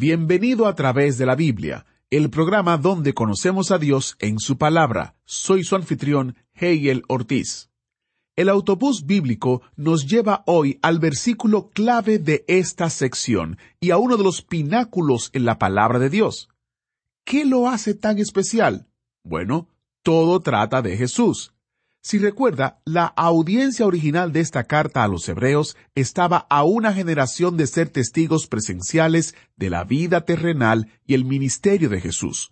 Bienvenido a través de la Biblia, el programa donde conocemos a Dios en su palabra. Soy su anfitrión, Hegel Ortiz. El autobús bíblico nos lleva hoy al versículo clave de esta sección y a uno de los pináculos en la palabra de Dios. ¿Qué lo hace tan especial? Bueno, todo trata de Jesús. Si recuerda, la audiencia original de esta carta a los hebreos estaba a una generación de ser testigos presenciales de la vida terrenal y el ministerio de Jesús.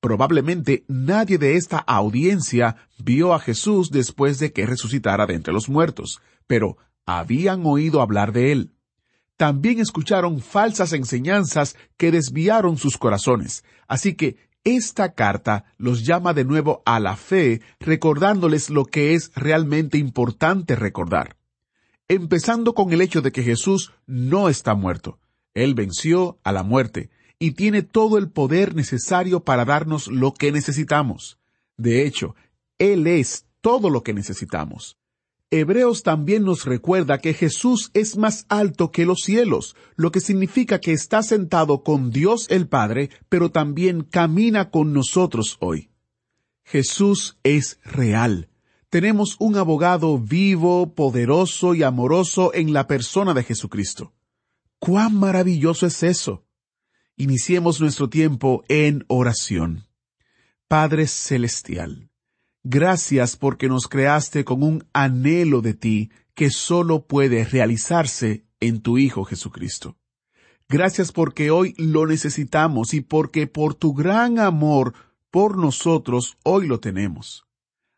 Probablemente nadie de esta audiencia vio a Jesús después de que resucitara de entre los muertos, pero habían oído hablar de él. También escucharon falsas enseñanzas que desviaron sus corazones, así que esta carta los llama de nuevo a la fe, recordándoles lo que es realmente importante recordar. Empezando con el hecho de que Jesús no está muerto. Él venció a la muerte y tiene todo el poder necesario para darnos lo que necesitamos. De hecho, Él es todo lo que necesitamos. Hebreos también nos recuerda que Jesús es más alto que los cielos, lo que significa que está sentado con Dios el Padre, pero también camina con nosotros hoy. Jesús es real. Tenemos un abogado vivo, poderoso y amoroso en la persona de Jesucristo. ¡Cuán maravilloso es eso! Iniciemos nuestro tiempo en oración. Padre Celestial, gracias porque nos creaste con un anhelo de ti que solo puede realizarse en tu Hijo Jesucristo. Gracias porque hoy lo necesitamos y porque por tu gran amor por nosotros hoy lo tenemos.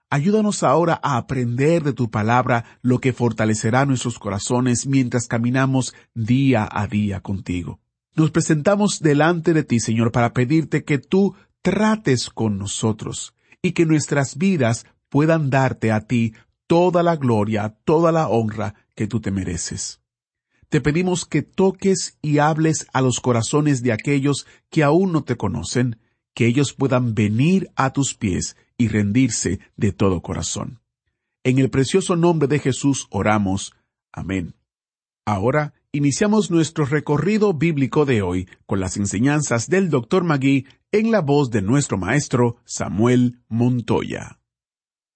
Ayúdanos ahora a aprender de tu palabra lo que fortalecerá nuestros corazones mientras caminamos día a día contigo. Nos presentamos delante de ti, Señor, para pedirte que tú trates con nosotros y que nuestras vidas puedan darte a ti toda la gloria, toda la honra que tú te mereces. Te pedimos que toques y hables a los corazones de aquellos que aún no te conocen, que ellos puedan venir a tus pies y rendirse de todo corazón. En el precioso nombre de Jesús oramos. Amén. Ahora iniciamos nuestro recorrido bíblico de hoy con las enseñanzas del Dr. Magui en la voz de nuestro maestro Samuel Montoya.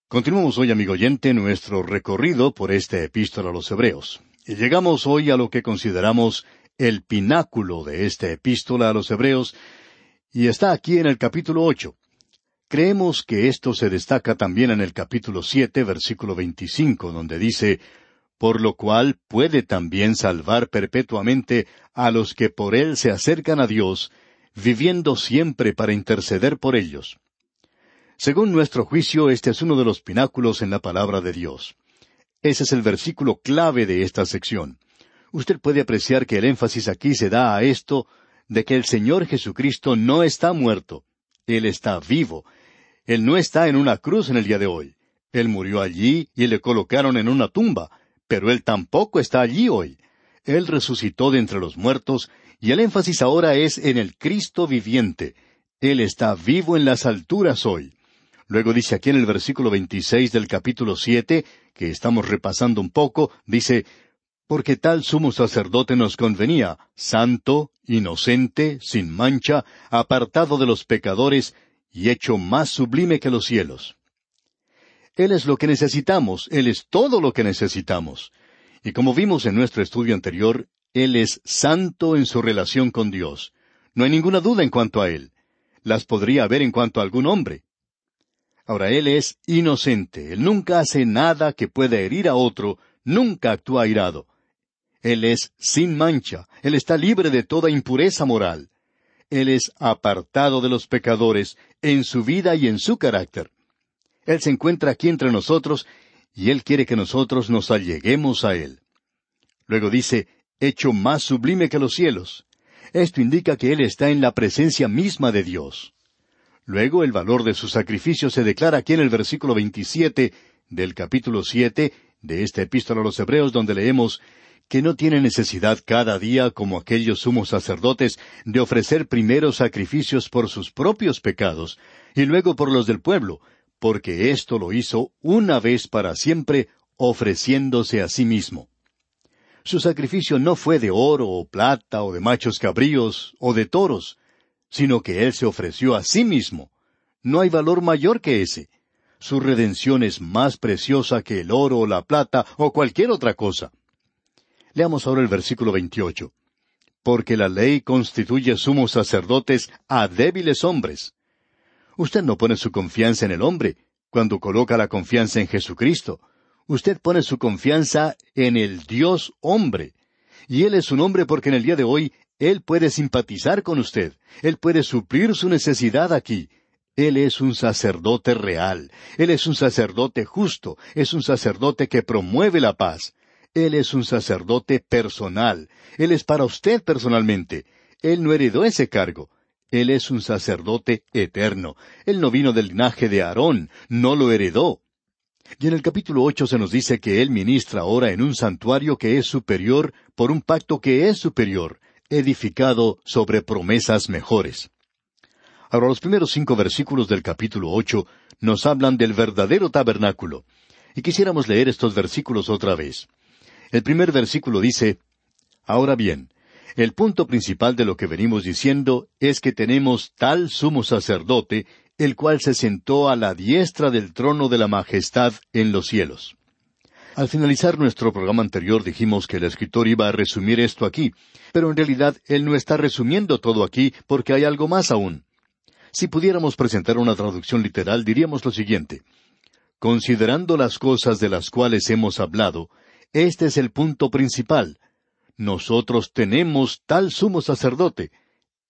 Continuamos hoy, amigo oyente, nuestro recorrido por esta epístola a los Hebreos. Y llegamos hoy a lo que consideramos el pináculo de esta epístola a los Hebreos, y está aquí en el capítulo ocho. Creemos que esto se destaca también en el capítulo siete, versículo veinticinco, donde dice por lo cual puede también salvar perpetuamente a los que por él se acercan a Dios, viviendo siempre para interceder por ellos. Según nuestro juicio, este es uno de los pináculos en la palabra de Dios. Ese es el versículo clave de esta sección. Usted puede apreciar que el énfasis aquí se da a esto de que el Señor Jesucristo no está muerto. Él está vivo. Él no está en una cruz en el día de hoy. Él murió allí y le colocaron en una tumba, pero Él tampoco está allí hoy. Él resucitó de entre los muertos, y el énfasis ahora es en el Cristo viviente. Él está vivo en las alturas hoy. Luego dice aquí en el versículo 26 del capítulo siete, que estamos repasando un poco, dice, porque tal sumo sacerdote nos convenía, santo, inocente, sin mancha, apartado de los pecadores, y hecho más sublime que los cielos. Él es lo que necesitamos, Él es todo lo que necesitamos. Y como vimos en nuestro estudio anterior, Él es santo en su relación con Dios. No hay ninguna duda en cuanto a Él. Las podría haber en cuanto a algún hombre. Ahora, Él es inocente. Él nunca hace nada que pueda herir a otro, nunca actúa airado. Él es sin mancha. Él está libre de toda impureza moral. Él es apartado de los pecadores en su vida y en su carácter. Él se encuentra aquí entre nosotros y Él quiere que nosotros nos alleguemos a Él. Luego dice, hecho más sublime que los cielos. Esto indica que Él está en la presencia misma de Dios. Luego el valor de su sacrificio se declara aquí en el versículo 27 del capítulo 7 de esta epístola a los Hebreos donde leemos que no tiene necesidad cada día, como aquellos sumos sacerdotes, de ofrecer primero sacrificios por sus propios pecados y luego por los del pueblo, porque esto lo hizo una vez para siempre, ofreciéndose a sí mismo. Su sacrificio no fue de oro o plata o de machos cabríos o de toros, sino que Él se ofreció a sí mismo. No hay valor mayor que ese. Su redención es más preciosa que el oro o la plata o cualquier otra cosa. Leamos ahora el versículo 28. Porque la ley constituye sumos sacerdotes a débiles hombres. Usted no pone su confianza en el hombre cuando coloca la confianza en Jesucristo. Usted pone su confianza en el Dios hombre. Y Él es un hombre porque en el día de hoy Él puede simpatizar con usted. Él puede suplir su necesidad aquí. Él es un sacerdote real. Él es un sacerdote justo. Es un sacerdote que promueve la paz. Él es un sacerdote personal. Él es para usted personalmente. Él no heredó ese cargo. Él es un sacerdote eterno. Él no vino del linaje de Aarón, no lo heredó. Y en el capítulo ocho se nos dice que Él ministra ahora en un santuario que es superior por un pacto que es superior, edificado sobre promesas mejores. Ahora los primeros cinco versículos del capítulo ocho nos hablan del verdadero tabernáculo. Y quisiéramos leer estos versículos otra vez. El primer versículo dice, Ahora bien, el punto principal de lo que venimos diciendo es que tenemos tal sumo sacerdote, el cual se sentó a la diestra del trono de la majestad en los cielos. Al finalizar nuestro programa anterior dijimos que el escritor iba a resumir esto aquí, pero en realidad él no está resumiendo todo aquí porque hay algo más aún. Si pudiéramos presentar una traducción literal diríamos lo siguiente. Considerando las cosas de las cuales hemos hablado, este es el punto principal. Nosotros tenemos tal sumo sacerdote.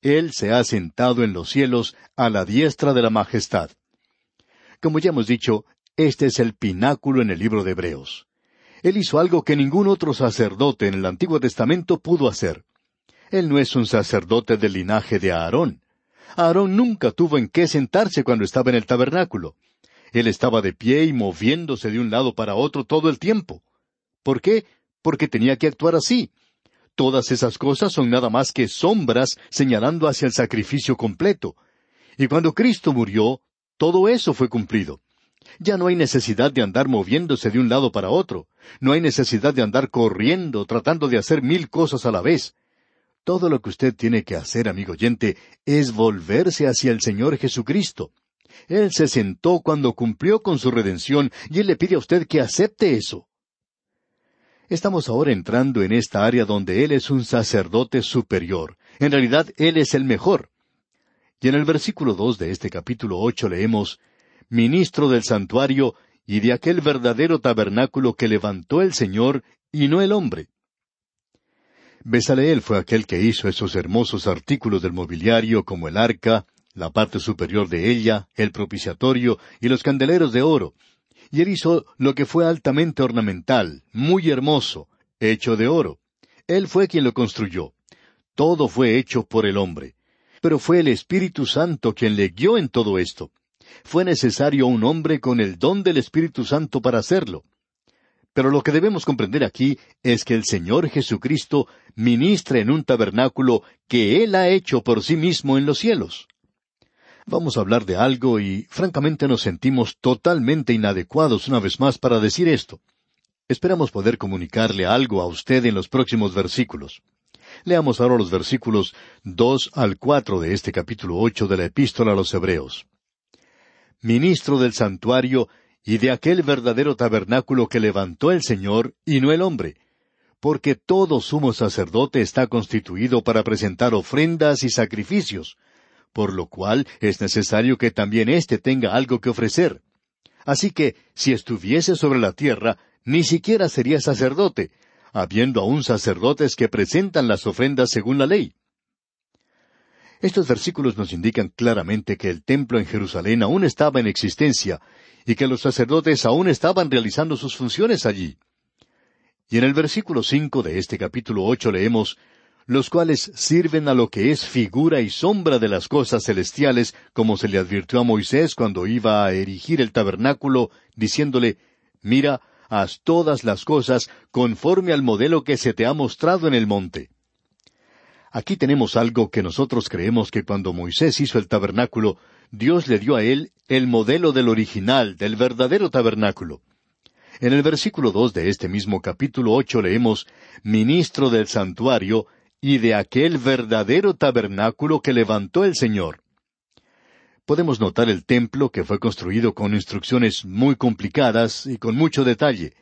Él se ha sentado en los cielos a la diestra de la majestad. Como ya hemos dicho, este es el pináculo en el libro de Hebreos. Él hizo algo que ningún otro sacerdote en el Antiguo Testamento pudo hacer. Él no es un sacerdote del linaje de Aarón. Aarón nunca tuvo en qué sentarse cuando estaba en el tabernáculo. Él estaba de pie y moviéndose de un lado para otro todo el tiempo. ¿Por qué? Porque tenía que actuar así. Todas esas cosas son nada más que sombras señalando hacia el sacrificio completo. Y cuando Cristo murió, todo eso fue cumplido. Ya no hay necesidad de andar moviéndose de un lado para otro. No hay necesidad de andar corriendo, tratando de hacer mil cosas a la vez. Todo lo que usted tiene que hacer, amigo oyente, es volverse hacia el Señor Jesucristo. Él se sentó cuando cumplió con su redención y Él le pide a usted que acepte eso. Estamos ahora entrando en esta área donde Él es un sacerdote superior. En realidad, Él es el mejor. Y en el versículo dos de este capítulo ocho leemos Ministro del santuario y de aquel verdadero tabernáculo que levantó el Señor y no el hombre. Besaleel fue aquel que hizo esos hermosos artículos del mobiliario como el arca, la parte superior de ella, el propiciatorio y los candeleros de oro, y él hizo lo que fue altamente ornamental, muy hermoso, hecho de oro. Él fue quien lo construyó. Todo fue hecho por el hombre. Pero fue el Espíritu Santo quien le guió en todo esto. Fue necesario un hombre con el don del Espíritu Santo para hacerlo. Pero lo que debemos comprender aquí es que el Señor Jesucristo ministra en un tabernáculo que Él ha hecho por sí mismo en los cielos vamos a hablar de algo y francamente nos sentimos totalmente inadecuados una vez más para decir esto. Esperamos poder comunicarle algo a usted en los próximos versículos. Leamos ahora los versículos dos al cuatro de este capítulo ocho de la Epístola a los Hebreos. Ministro del santuario y de aquel verdadero tabernáculo que levantó el Señor y no el hombre, porque todo sumo sacerdote está constituido para presentar ofrendas y sacrificios, por lo cual es necesario que también éste tenga algo que ofrecer. Así que, si estuviese sobre la tierra, ni siquiera sería sacerdote, habiendo aún sacerdotes que presentan las ofrendas según la ley. Estos versículos nos indican claramente que el templo en Jerusalén aún estaba en existencia y que los sacerdotes aún estaban realizando sus funciones allí. Y en el versículo cinco de este capítulo ocho leemos los cuales sirven a lo que es figura y sombra de las cosas celestiales, como se le advirtió a Moisés cuando iba a erigir el tabernáculo, diciéndole, Mira, haz todas las cosas conforme al modelo que se te ha mostrado en el monte. Aquí tenemos algo que nosotros creemos que cuando Moisés hizo el tabernáculo, Dios le dio a él el modelo del original, del verdadero tabernáculo. En el versículo dos de este mismo capítulo ocho leemos Ministro del santuario y de aquel verdadero tabernáculo que levantó el Señor. Podemos notar el templo que fue construido con instrucciones muy complicadas y con mucho detalle,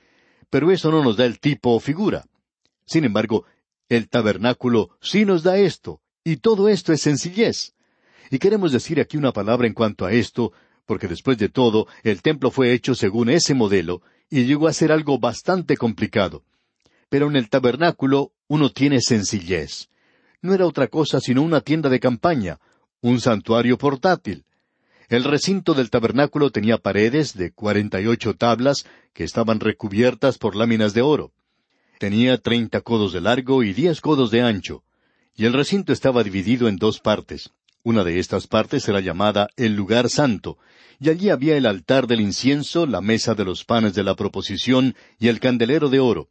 pero eso no nos da el tipo o figura. Sin embargo, el tabernáculo sí nos da esto, y todo esto es sencillez. Y queremos decir aquí una palabra en cuanto a esto, porque después de todo, el templo fue hecho según ese modelo, y llegó a ser algo bastante complicado. Pero en el tabernáculo uno tiene sencillez. No era otra cosa sino una tienda de campaña, un santuario portátil. El recinto del tabernáculo tenía paredes de cuarenta y ocho tablas que estaban recubiertas por láminas de oro. Tenía treinta codos de largo y diez codos de ancho, y el recinto estaba dividido en dos partes. Una de estas partes era llamada el lugar santo, y allí había el altar del incienso, la mesa de los panes de la proposición y el candelero de oro.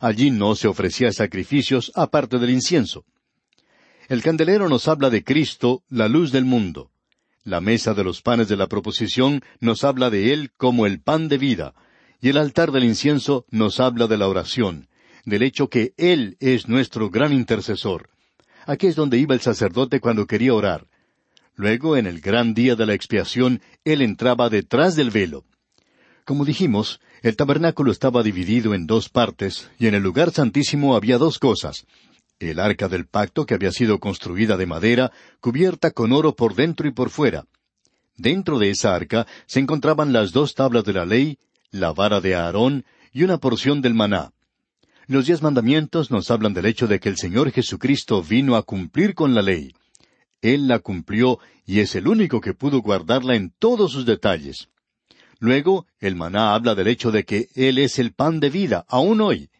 Allí no se ofrecía sacrificios aparte del incienso. El candelero nos habla de Cristo, la luz del mundo. La mesa de los panes de la proposición nos habla de Él como el pan de vida, y el altar del incienso nos habla de la oración, del hecho que Él es nuestro gran intercesor. Aquí es donde iba el sacerdote cuando quería orar. Luego, en el gran día de la expiación, Él entraba detrás del velo. Como dijimos, el tabernáculo estaba dividido en dos partes, y en el lugar santísimo había dos cosas. El arca del pacto que había sido construida de madera, cubierta con oro por dentro y por fuera. Dentro de esa arca se encontraban las dos tablas de la ley, la vara de Aarón y una porción del maná. Los diez mandamientos nos hablan del hecho de que el Señor Jesucristo vino a cumplir con la ley. Él la cumplió y es el único que pudo guardarla en todos sus detalles. Luego, el maná habla del hecho de que Él es el pan de vida, aún hoy.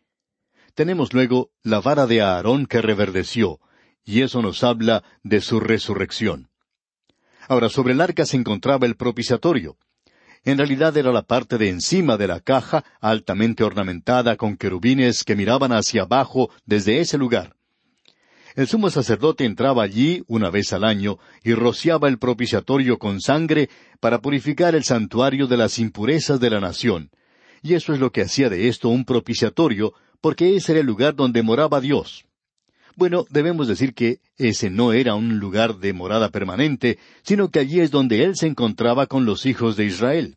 Tenemos luego la vara de Aarón que reverdeció, y eso nos habla de su resurrección. Ahora, sobre el arca se encontraba el propiciatorio. En realidad era la parte de encima de la caja, altamente ornamentada con querubines que miraban hacia abajo desde ese lugar. El sumo sacerdote entraba allí una vez al año y rociaba el propiciatorio con sangre para purificar el santuario de las impurezas de la nación. Y eso es lo que hacía de esto un propiciatorio, porque ese era el lugar donde moraba Dios. Bueno, debemos decir que ese no era un lugar de morada permanente, sino que allí es donde Él se encontraba con los hijos de Israel.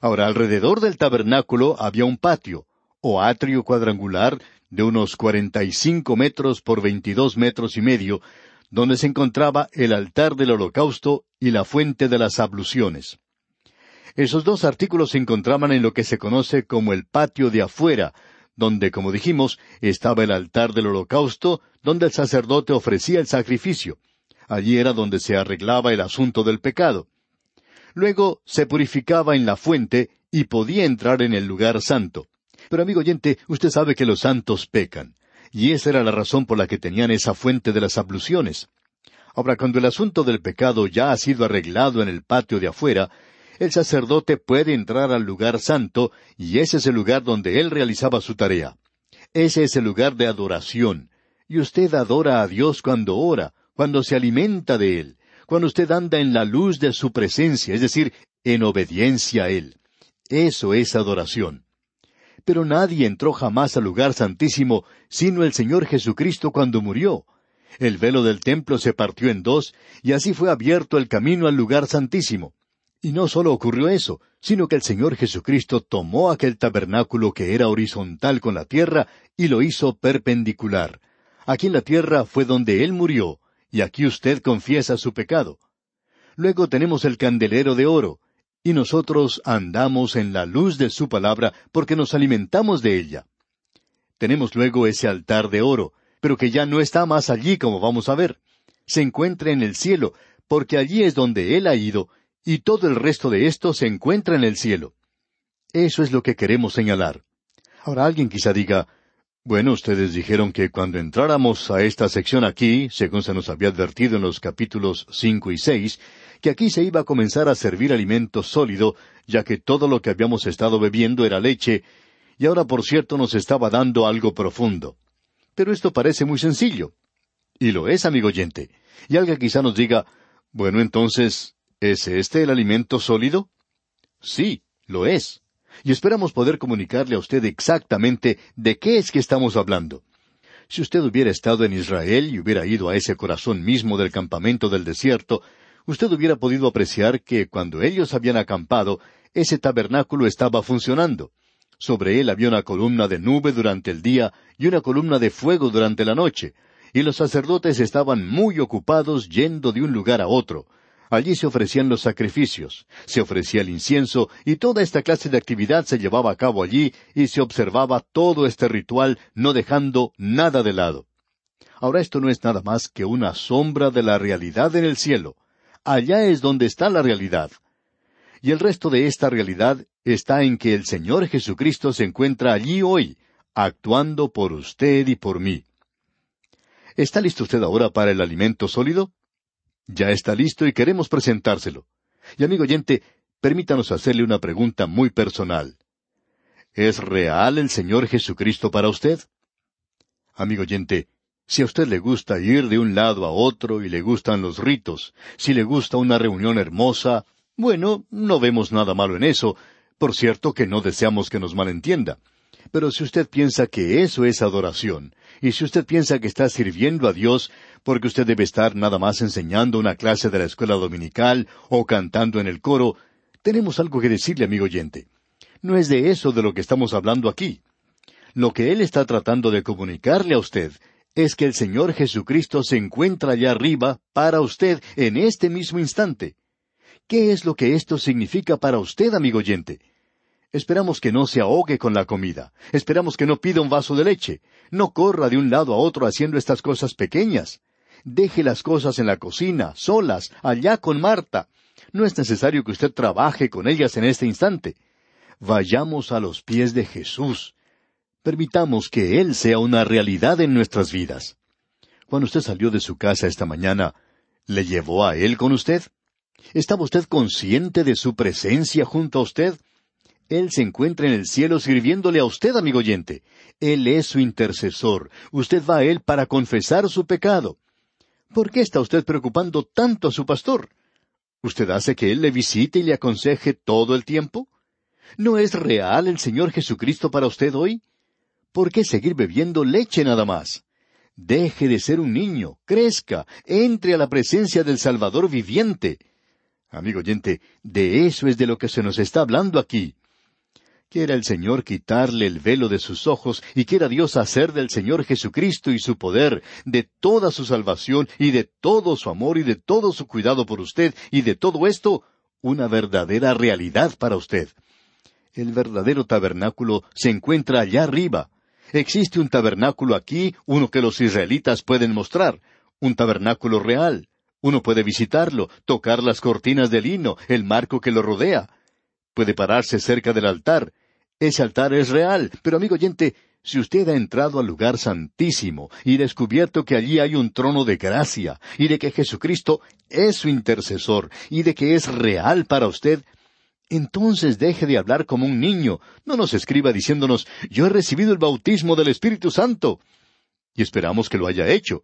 Ahora, alrededor del tabernáculo había un patio, o atrio cuadrangular, de unos cuarenta y cinco metros por veintidós metros y medio, donde se encontraba el altar del holocausto y la fuente de las abluciones. Esos dos artículos se encontraban en lo que se conoce como el patio de afuera, donde, como dijimos, estaba el altar del holocausto, donde el sacerdote ofrecía el sacrificio. Allí era donde se arreglaba el asunto del pecado. Luego se purificaba en la fuente y podía entrar en el lugar santo. Pero amigo oyente, usted sabe que los santos pecan, y esa era la razón por la que tenían esa fuente de las abluciones. Ahora, cuando el asunto del pecado ya ha sido arreglado en el patio de afuera, el sacerdote puede entrar al lugar santo, y ese es el lugar donde él realizaba su tarea. Ese es el lugar de adoración. Y usted adora a Dios cuando ora, cuando se alimenta de Él, cuando usted anda en la luz de su presencia, es decir, en obediencia a Él. Eso es adoración pero nadie entró jamás al lugar santísimo sino el Señor Jesucristo cuando murió. El velo del templo se partió en dos, y así fue abierto el camino al lugar santísimo. Y no solo ocurrió eso, sino que el Señor Jesucristo tomó aquel tabernáculo que era horizontal con la tierra y lo hizo perpendicular. Aquí en la tierra fue donde Él murió, y aquí usted confiesa su pecado. Luego tenemos el candelero de oro, y nosotros andamos en la luz de su palabra porque nos alimentamos de ella. Tenemos luego ese altar de oro, pero que ya no está más allí como vamos a ver. Se encuentra en el cielo, porque allí es donde Él ha ido, y todo el resto de esto se encuentra en el cielo. Eso es lo que queremos señalar. Ahora alguien quizá diga, bueno, ustedes dijeron que cuando entráramos a esta sección aquí, según se nos había advertido en los capítulos cinco y seis, que aquí se iba a comenzar a servir alimento sólido, ya que todo lo que habíamos estado bebiendo era leche, y ahora por cierto nos estaba dando algo profundo. Pero esto parece muy sencillo. Y lo es, amigo oyente. Y alguien quizá nos diga, bueno, entonces, ¿es este el alimento sólido? Sí, lo es y esperamos poder comunicarle a usted exactamente de qué es que estamos hablando. Si usted hubiera estado en Israel y hubiera ido a ese corazón mismo del campamento del desierto, usted hubiera podido apreciar que cuando ellos habían acampado, ese tabernáculo estaba funcionando. Sobre él había una columna de nube durante el día y una columna de fuego durante la noche, y los sacerdotes estaban muy ocupados yendo de un lugar a otro, Allí se ofrecían los sacrificios, se ofrecía el incienso, y toda esta clase de actividad se llevaba a cabo allí, y se observaba todo este ritual, no dejando nada de lado. Ahora esto no es nada más que una sombra de la realidad en el cielo. Allá es donde está la realidad. Y el resto de esta realidad está en que el Señor Jesucristo se encuentra allí hoy, actuando por usted y por mí. ¿Está listo usted ahora para el alimento sólido? Ya está listo y queremos presentárselo. Y amigo oyente, permítanos hacerle una pregunta muy personal. ¿Es real el Señor Jesucristo para usted? Amigo oyente, si a usted le gusta ir de un lado a otro y le gustan los ritos, si le gusta una reunión hermosa, bueno, no vemos nada malo en eso, por cierto que no deseamos que nos malentienda. Pero si usted piensa que eso es adoración, y si usted piensa que está sirviendo a Dios porque usted debe estar nada más enseñando una clase de la escuela dominical o cantando en el coro, tenemos algo que decirle, amigo oyente. No es de eso de lo que estamos hablando aquí. Lo que Él está tratando de comunicarle a usted es que el Señor Jesucristo se encuentra allá arriba para usted en este mismo instante. ¿Qué es lo que esto significa para usted, amigo oyente? Esperamos que no se ahogue con la comida. Esperamos que no pida un vaso de leche. No corra de un lado a otro haciendo estas cosas pequeñas. Deje las cosas en la cocina, solas, allá con Marta. No es necesario que usted trabaje con ellas en este instante. Vayamos a los pies de Jesús. Permitamos que Él sea una realidad en nuestras vidas. Cuando usted salió de su casa esta mañana, ¿le llevó a Él con usted? ¿Estaba usted consciente de su presencia junto a usted? Él se encuentra en el cielo sirviéndole a usted, amigo oyente. Él es su intercesor. Usted va a Él para confesar su pecado. ¿Por qué está usted preocupando tanto a su pastor? ¿Usted hace que Él le visite y le aconseje todo el tiempo? ¿No es real el Señor Jesucristo para usted hoy? ¿Por qué seguir bebiendo leche nada más? Deje de ser un niño, crezca, entre a la presencia del Salvador viviente. Amigo oyente, de eso es de lo que se nos está hablando aquí. Quiera el Señor quitarle el velo de sus ojos y quiera Dios hacer del Señor Jesucristo y su poder, de toda su salvación y de todo su amor y de todo su cuidado por usted y de todo esto, una verdadera realidad para usted. El verdadero tabernáculo se encuentra allá arriba. Existe un tabernáculo aquí, uno que los israelitas pueden mostrar, un tabernáculo real. Uno puede visitarlo, tocar las cortinas de lino, el marco que lo rodea puede pararse cerca del altar. Ese altar es real, pero amigo oyente, si usted ha entrado al lugar santísimo y descubierto que allí hay un trono de gracia, y de que Jesucristo es su intercesor, y de que es real para usted, entonces deje de hablar como un niño, no nos escriba diciéndonos yo he recibido el bautismo del Espíritu Santo. Y esperamos que lo haya hecho.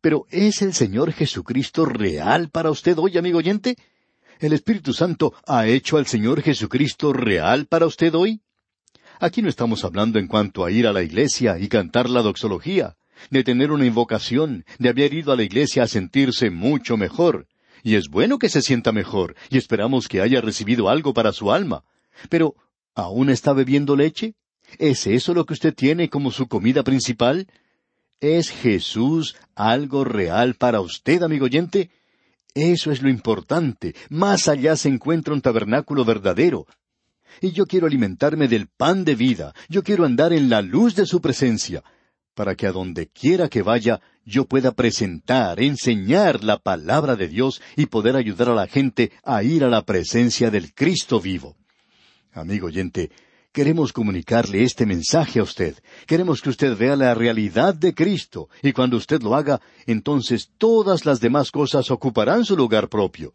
Pero ¿es el Señor Jesucristo real para usted hoy, amigo oyente? ¿El Espíritu Santo ha hecho al Señor Jesucristo real para usted hoy? Aquí no estamos hablando en cuanto a ir a la iglesia y cantar la doxología, de tener una invocación, de haber ido a la iglesia a sentirse mucho mejor. Y es bueno que se sienta mejor, y esperamos que haya recibido algo para su alma. Pero, ¿aún está bebiendo leche? ¿Es eso lo que usted tiene como su comida principal? ¿Es Jesús algo real para usted, amigo oyente? Eso es lo importante. Más allá se encuentra un tabernáculo verdadero. Y yo quiero alimentarme del pan de vida. Yo quiero andar en la luz de su presencia, para que a donde quiera que vaya yo pueda presentar, enseñar la palabra de Dios y poder ayudar a la gente a ir a la presencia del Cristo vivo. Amigo oyente, Queremos comunicarle este mensaje a usted. Queremos que usted vea la realidad de Cristo, y cuando usted lo haga, entonces todas las demás cosas ocuparán su lugar propio.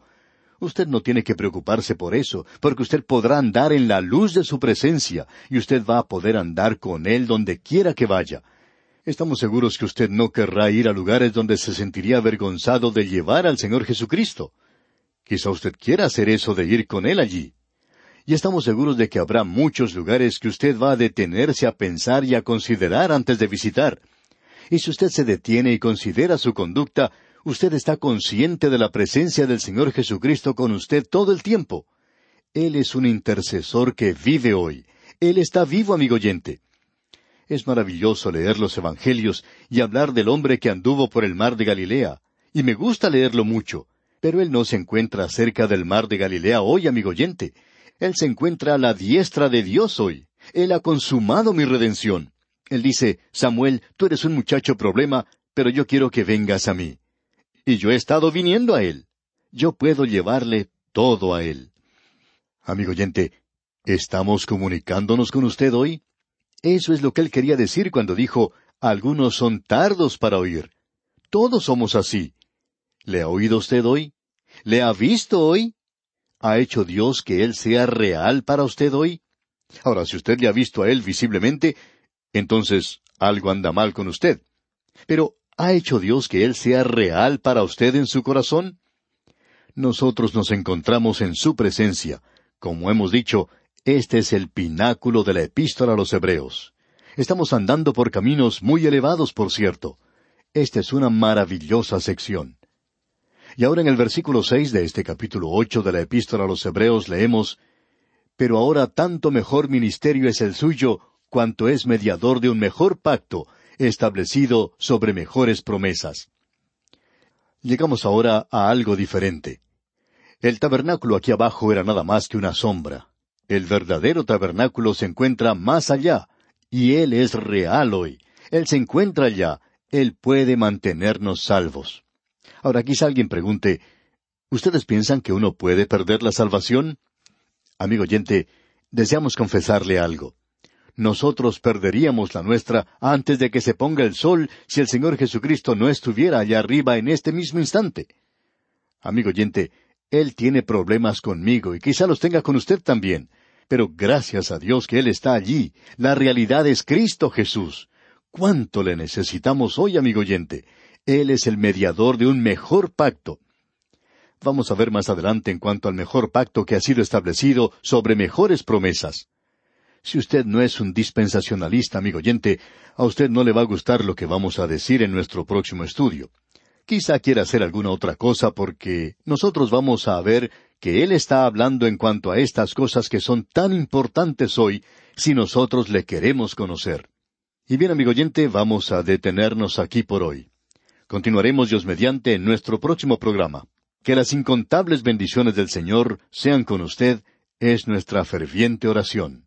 Usted no tiene que preocuparse por eso, porque usted podrá andar en la luz de su presencia, y usted va a poder andar con Él donde quiera que vaya. Estamos seguros que usted no querrá ir a lugares donde se sentiría avergonzado de llevar al Señor Jesucristo. Quizá usted quiera hacer eso de ir con Él allí y estamos seguros de que habrá muchos lugares que usted va a detenerse a pensar y a considerar antes de visitar. Y si usted se detiene y considera su conducta, usted está consciente de la presencia del Señor Jesucristo con usted todo el tiempo. Él es un intercesor que vive hoy. Él está vivo, amigo oyente. Es maravilloso leer los Evangelios y hablar del hombre que anduvo por el mar de Galilea, y me gusta leerlo mucho, pero él no se encuentra cerca del mar de Galilea hoy, amigo oyente. Él se encuentra a la diestra de Dios hoy. Él ha consumado mi redención. Él dice, Samuel, tú eres un muchacho problema, pero yo quiero que vengas a mí. Y yo he estado viniendo a Él. Yo puedo llevarle todo a Él. Amigo oyente, ¿estamos comunicándonos con usted hoy? Eso es lo que Él quería decir cuando dijo, algunos son tardos para oír. Todos somos así. ¿Le ha oído usted hoy? ¿Le ha visto hoy? ¿Ha hecho Dios que Él sea real para usted hoy? Ahora, si usted le ha visto a Él visiblemente, entonces algo anda mal con usted. Pero, ¿ha hecho Dios que Él sea real para usted en su corazón? Nosotros nos encontramos en su presencia. Como hemos dicho, este es el pináculo de la epístola a los Hebreos. Estamos andando por caminos muy elevados, por cierto. Esta es una maravillosa sección. Y ahora en el versículo seis de este capítulo ocho de la Epístola a los Hebreos leemos Pero ahora tanto mejor ministerio es el suyo, cuanto es mediador de un mejor pacto, establecido sobre mejores promesas. Llegamos ahora a algo diferente. El tabernáculo aquí abajo era nada más que una sombra. El verdadero tabernáculo se encuentra más allá, y Él es real hoy. Él se encuentra allá. Él puede mantenernos salvos. Ahora quizá alguien pregunte, ¿ustedes piensan que uno puede perder la salvación? Amigo oyente, deseamos confesarle algo. Nosotros perderíamos la nuestra antes de que se ponga el sol si el Señor Jesucristo no estuviera allá arriba en este mismo instante. Amigo oyente, Él tiene problemas conmigo y quizá los tenga con usted también. Pero gracias a Dios que Él está allí. La realidad es Cristo Jesús. ¿Cuánto le necesitamos hoy, amigo oyente? Él es el mediador de un mejor pacto. Vamos a ver más adelante en cuanto al mejor pacto que ha sido establecido sobre mejores promesas. Si usted no es un dispensacionalista, amigo oyente, a usted no le va a gustar lo que vamos a decir en nuestro próximo estudio. Quizá quiera hacer alguna otra cosa porque nosotros vamos a ver que Él está hablando en cuanto a estas cosas que son tan importantes hoy si nosotros le queremos conocer. Y bien, amigo oyente, vamos a detenernos aquí por hoy. Continuaremos Dios mediante nuestro próximo programa. Que las incontables bendiciones del Señor sean con usted, es nuestra ferviente oración.